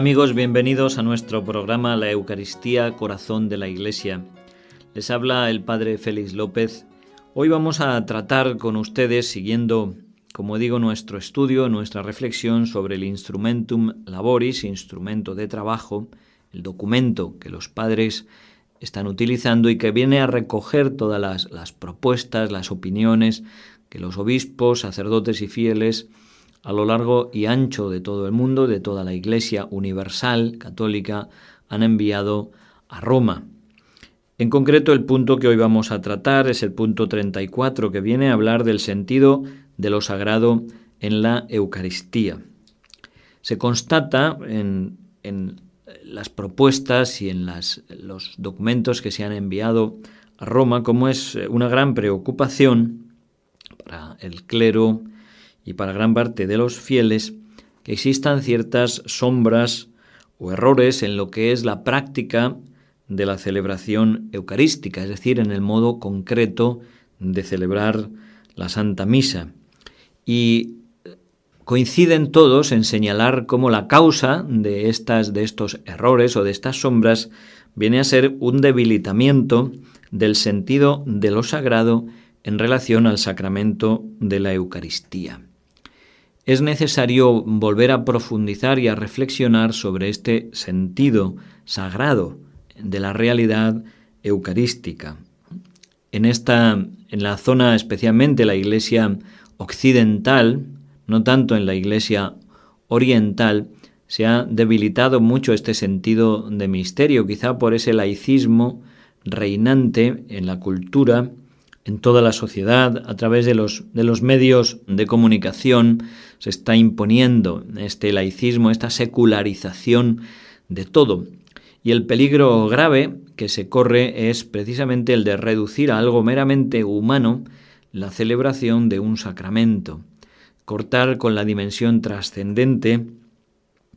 amigos, bienvenidos a nuestro programa La Eucaristía, Corazón de la Iglesia. Les habla el Padre Félix López. Hoy vamos a tratar con ustedes, siguiendo, como digo, nuestro estudio, nuestra reflexión sobre el Instrumentum Laboris, instrumento de trabajo, el documento que los padres están utilizando y que viene a recoger todas las, las propuestas, las opiniones que los obispos, sacerdotes y fieles a lo largo y ancho de todo el mundo, de toda la Iglesia universal católica, han enviado a Roma. En concreto, el punto que hoy vamos a tratar es el punto 34, que viene a hablar del sentido de lo sagrado en la Eucaristía. Se constata en, las propuestas y en los documentos que se han enviado a Roma como es una gran preocupación para el clero, y para gran parte de los fieles que existan ciertas sombras o errores en lo que es la práctica de la celebración eucarística, es decir, en el modo concreto de celebrar la Santa Misa. Y coinciden todos en señalar cómo la causa de, estas, de estos errores o de estas sombras viene a ser un debilitamiento del sentido de lo sagrado en relación al sacramento de la Eucaristía es necesario volver a profundizar y a reflexionar sobre este sentido sagrado de la realidad eucarística. En esta en la zona especialmente la iglesia occidental, no tanto en la iglesia oriental, se ha debilitado mucho este sentido de misterio, quizá por ese laicismo reinante en la cultura en toda la sociedad, a través de los, medios de comunicación, se está imponiendo este laicismo, esta secularización de todo. Y el peligro grave que se corre es precisamente el de reducir a algo meramente humano la celebración de un sacramento, cortar con la dimensión trascendente,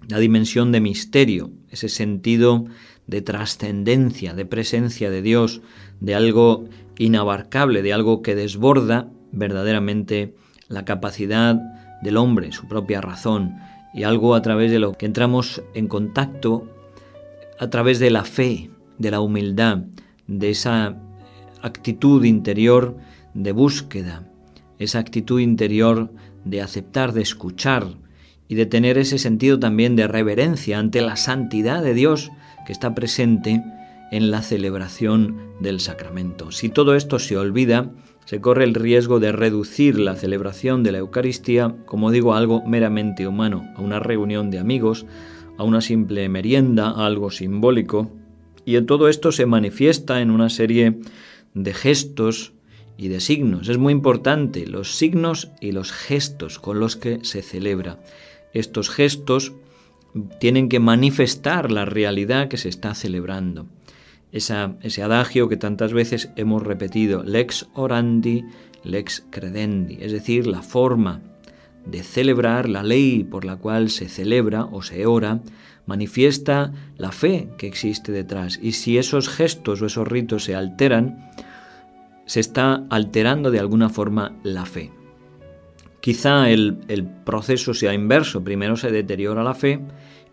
la dimensión de misterio, ese sentido de trascendencia, de presencia de Dios, de algo inabarcable, de algo que desborda verdaderamente la capacidad del hombre, su propia razón, y algo a través de lo que entramos en contacto a través de la fe, de la humildad, de esa actitud interior de búsqueda, esa actitud interior de aceptar, de escuchar y de tener ese sentido también de reverencia ante la santidad de Dios que está presente en la celebración del sacramento. Si todo esto se olvida, se corre el riesgo de reducir la celebración de la Eucaristía, como digo, a algo meramente humano, a una reunión de amigos, a una simple merienda, a algo simbólico, y en todo esto se manifiesta en una serie de gestos y de signos. Es muy importante los signos y los gestos con los que se celebra. Estos gestos tienen que manifestar la realidad que se está celebrando ese adagio que tantas veces hemos repetido, lex orandi, lex credendi, es decir, la forma de celebrar, la ley por la cual se celebra o se ora, manifiesta la fe que existe detrás. Y si esos gestos o esos ritos se alteran, se está alterando de alguna forma la fe. Quizá el, el proceso sea inverso, primero se deteriora la fe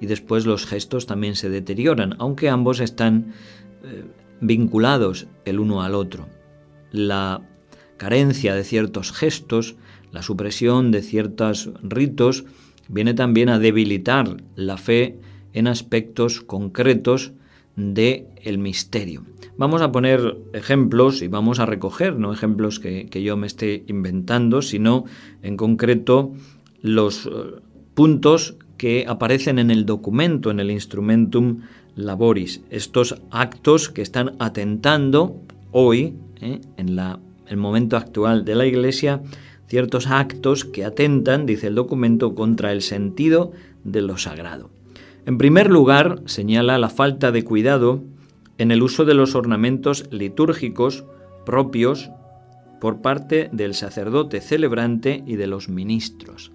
y después los gestos también se deterioran, aunque ambos están eh, vinculados el uno al otro. La carencia de ciertos gestos, la supresión de ciertos ritos, viene también a debilitar la fe en aspectos concretos de el misterio. Vamos a poner ejemplos y vamos a recoger, no ejemplos que, yo me esté inventando, sino en concreto los eh, puntos que aparecen en el documento, en el instrumentum laboris, estos actos que están atentando hoy, ¿eh? en la, el momento actual de la Iglesia, ciertos actos que atentan, dice el documento, contra el sentido de lo sagrado. En primer lugar, señala la falta de cuidado en el uso de los ornamentos litúrgicos propios por parte del sacerdote celebrante y de los ministros.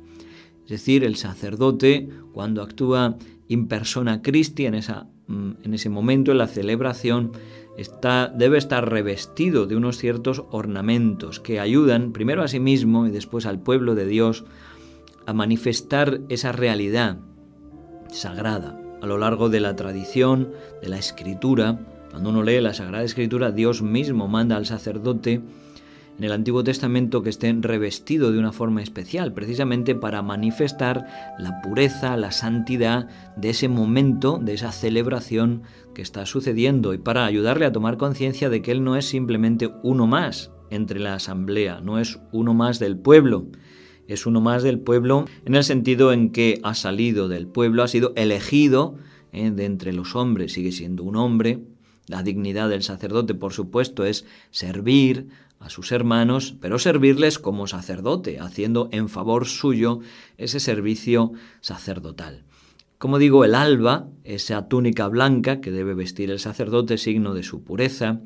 Es decir, el sacerdote, cuando actúa in persona Christi en esa en ese momento, en la celebración, está, debe estar revestido de unos ciertos ornamentos que ayudan primero a sí mismo y después al pueblo de Dios a manifestar esa realidad sagrada, a lo largo de la tradición, de la escritura. Cuando uno lee la Sagrada Escritura, Dios mismo manda al sacerdote en el Antiguo Testamento que esté revestido de una forma especial, precisamente para manifestar la pureza, la santidad de ese momento, de esa celebración que está sucediendo y para ayudarle a tomar conciencia de que Él no es simplemente uno más entre la asamblea, no es uno más del pueblo, es uno más del pueblo en el sentido en que ha salido del pueblo, ha sido elegido eh, de entre los hombres, sigue siendo un hombre. La dignidad del sacerdote, por supuesto, es servir, a sus hermanos, pero servirles como sacerdote, haciendo en favor suyo ese servicio sacerdotal. Como digo, el alba, esa túnica blanca que debe vestir el sacerdote, signo de su pureza,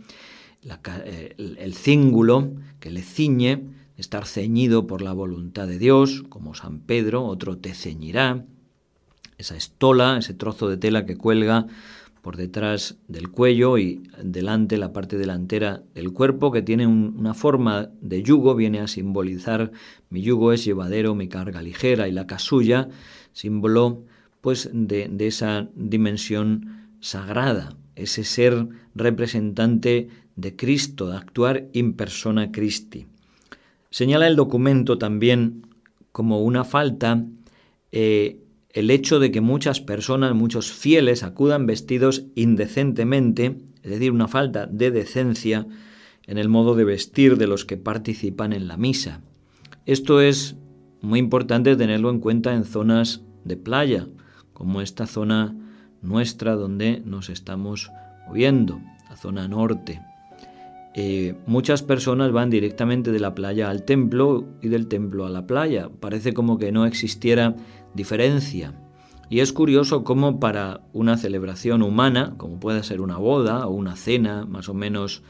eh, el, cíngulo que le ciñe, estar ceñido por la voluntad de Dios, como San Pedro, otro te ceñirá, esa estola, ese trozo de tela que cuelga por detrás del cuello y delante la parte delantera del cuerpo que tiene una forma de yugo, viene a simbolizar mi yugo es llevadero, mi carga ligera y la casulla, símbolo pues de, esa dimensión sagrada, ese ser representante de Cristo, de actuar in persona Christi. Señala el documento también como una falta eh, el hecho de que muchas personas, muchos fieles, acudan vestidos indecentemente, es decir, una falta de decencia en el modo de vestir de los que participan en la misa. Esto es muy importante tenerlo en cuenta en zonas de playa, como esta zona nuestra donde nos estamos moviendo, la zona norte. Eh, muchas personas van directamente de la playa al templo y del templo a la playa. Parece como que no existiera diferencia. Y es curioso cómo para una celebración humana, como puede ser una boda o una cena más o menos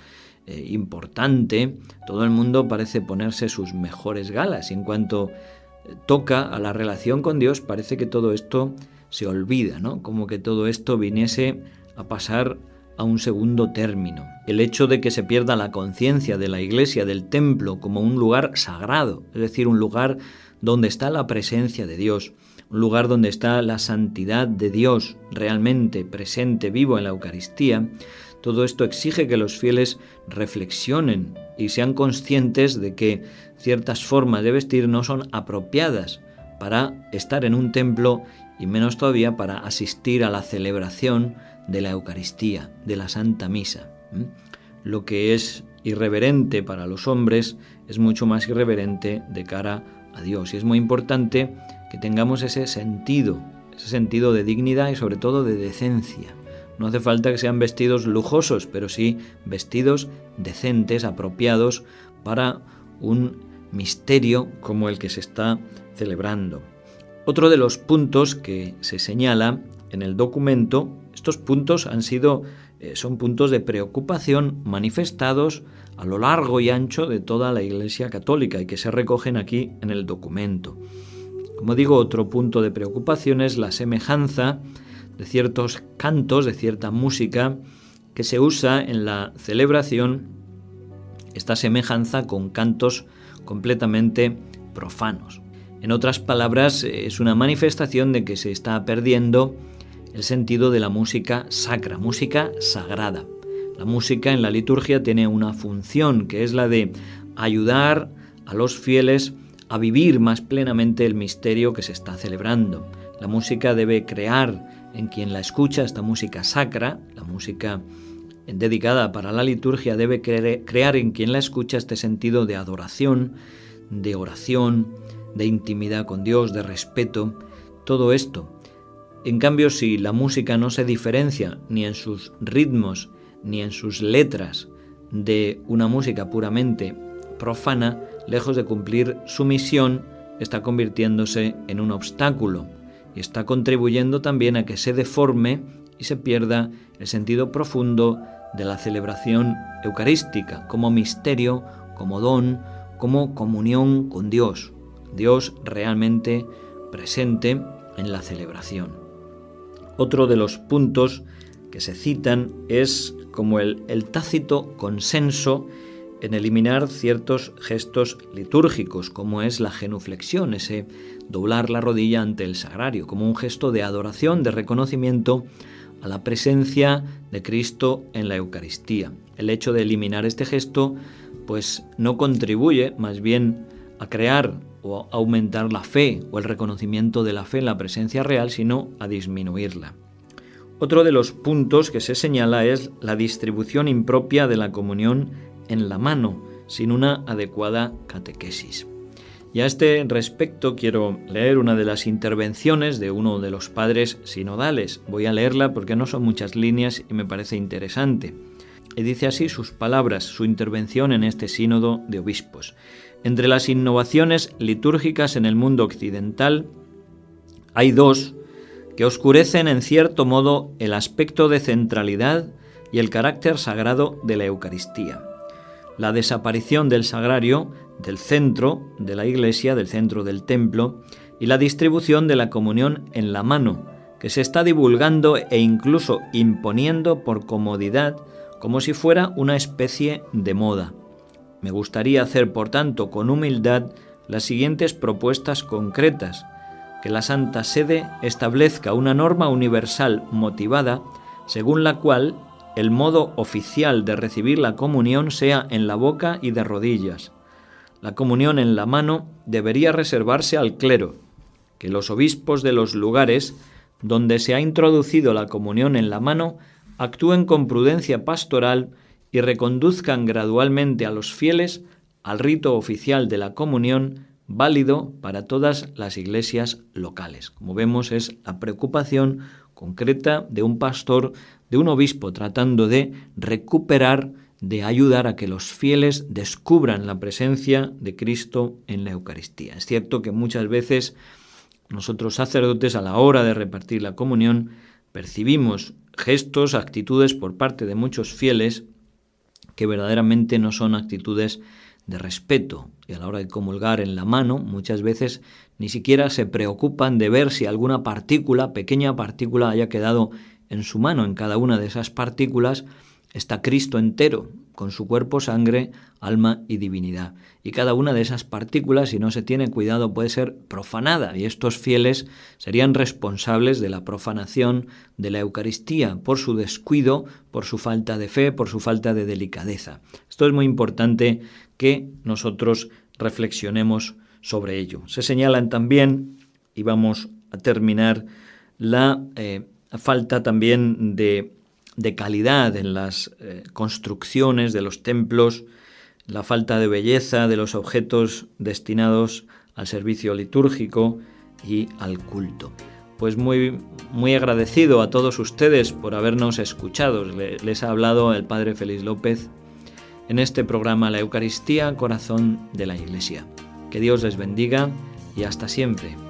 eh, importante, todo el mundo parece ponerse sus mejores galas. Y en cuanto eh, toca a la relación con Dios, parece que todo esto se olvida, ¿no? Como que todo esto viniese a pasar a un segundo término. El hecho de que se pierda la conciencia de la iglesia, del templo, como un lugar sagrado, es decir, un lugar donde está la presencia de Dios, un lugar donde está la santidad de Dios realmente presente, vivo en la Eucaristía, todo esto exige que los fieles reflexionen y sean conscientes de que ciertas formas de vestir no son apropiadas para estar en un templo y menos todavía para asistir a la celebración de la Eucaristía, de la Santa Misa. Lo que es irreverente para los hombres es mucho más irreverente de cara a Dios y es muy importante que tengamos ese sentido, ese sentido de dignidad y sobre todo de decencia. No hace falta que sean vestidos lujosos, pero sí vestidos decentes, apropiados para un misterio como el que se está celebrando. Otro de los puntos que se señala en el documento, estos puntos han sido eh, son puntos de preocupación manifestados a lo largo y ancho de toda la Iglesia Católica y que se recogen aquí en el documento. Como digo, otro punto de preocupación es la semejanza de ciertos cantos, de cierta música que se usa en la celebración, esta semejanza con cantos completamente profanos. En otras palabras, es una manifestación de que se está perdiendo el sentido de la música sacra, música sagrada. La música en la liturgia tiene una función que es la de ayudar a los fieles a vivir más plenamente el misterio que se está celebrando. La música debe crear en quien la escucha esta música sacra, la música dedicada para la liturgia debe crear en quien la escucha este sentido de adoración, de oración, de intimidad con Dios, de respeto, todo esto. En cambio, si la música no se diferencia ni en sus ritmos ni en sus letras de una música puramente profana, lejos de cumplir su misión, está convirtiéndose en un obstáculo y está contribuyendo también a que se deforme y se pierda el sentido profundo de la celebración eucarística como misterio, como don, como comunión con Dios, Dios realmente presente en la celebración. Otro de los puntos que se citan es como el, tácito consenso en eliminar ciertos gestos litúrgicos, como es la genuflexión, ese doblar la rodilla ante el sagrario, como un gesto de adoración, de reconocimiento a la presencia de Cristo en la Eucaristía. El hecho de eliminar este gesto pues no contribuye más bien a crear o aumentar la fe o el reconocimiento de la fe en la presencia real, sino a disminuirla. Otro de los puntos que se señala es la distribución impropia de la comunión en la mano, sin una adecuada catequesis. Y a este respecto quiero leer una de las intervenciones de uno de los padres sinodales. Voy a leerla porque no son muchas líneas y me parece interesante. Y dice así sus palabras, su intervención en este sínodo de obispos. Entre las innovaciones litúrgicas en el mundo occidental hay dos que oscurecen en cierto modo el aspecto de centralidad y el carácter sagrado de la Eucaristía. La desaparición del sagrario del centro de la iglesia, del centro del templo, y la distribución de la comunión en la mano, que se está divulgando e incluso imponiendo por comodidad como si fuera una especie de moda. Me gustaría hacer, por tanto, con humildad las siguientes propuestas concretas, que la Santa Sede establezca una norma universal motivada según la cual el modo oficial de recibir la comunión sea en la boca y de rodillas, la comunión en la mano debería reservarse al clero, que los obispos de los lugares donde se ha introducido la comunión en la mano actúen con prudencia pastoral y reconduzcan gradualmente a los fieles al rito oficial de la comunión válido para todas las iglesias locales. Como vemos es la preocupación concreta de un pastor, de un obispo tratando de recuperar de ayudar a que los fieles descubran la presencia de Cristo en la Eucaristía. Es cierto que muchas veces nosotros sacerdotes a la hora de repartir la comunión percibimos gestos, actitudes por parte de muchos fieles que verdaderamente no son actitudes de respeto y a la hora de comulgar en la mano muchas veces ni siquiera se preocupan de ver si alguna partícula, pequeña partícula, haya quedado en su mano. En cada una de esas partículas está Cristo entero, con su cuerpo, sangre, alma y divinidad. Y cada una de esas partículas, si no se tiene cuidado, puede ser profanada, y estos fieles serían responsables de la profanación de la Eucaristía por su descuido, por su falta de fe, por su falta de delicadeza. Esto es muy importante que nosotros reflexionemos sobre ello. Se señalan también, y vamos a terminar, la eh, falta también de de calidad en las eh, construcciones de los templos, la falta de belleza de los objetos destinados al servicio litúrgico y al culto. Pues muy, muy agradecido a todos ustedes por habernos escuchado. Les ha hablado el Padre Félix López en este programa La Eucaristía, Corazón de la Iglesia. Que Dios les bendiga y hasta siempre.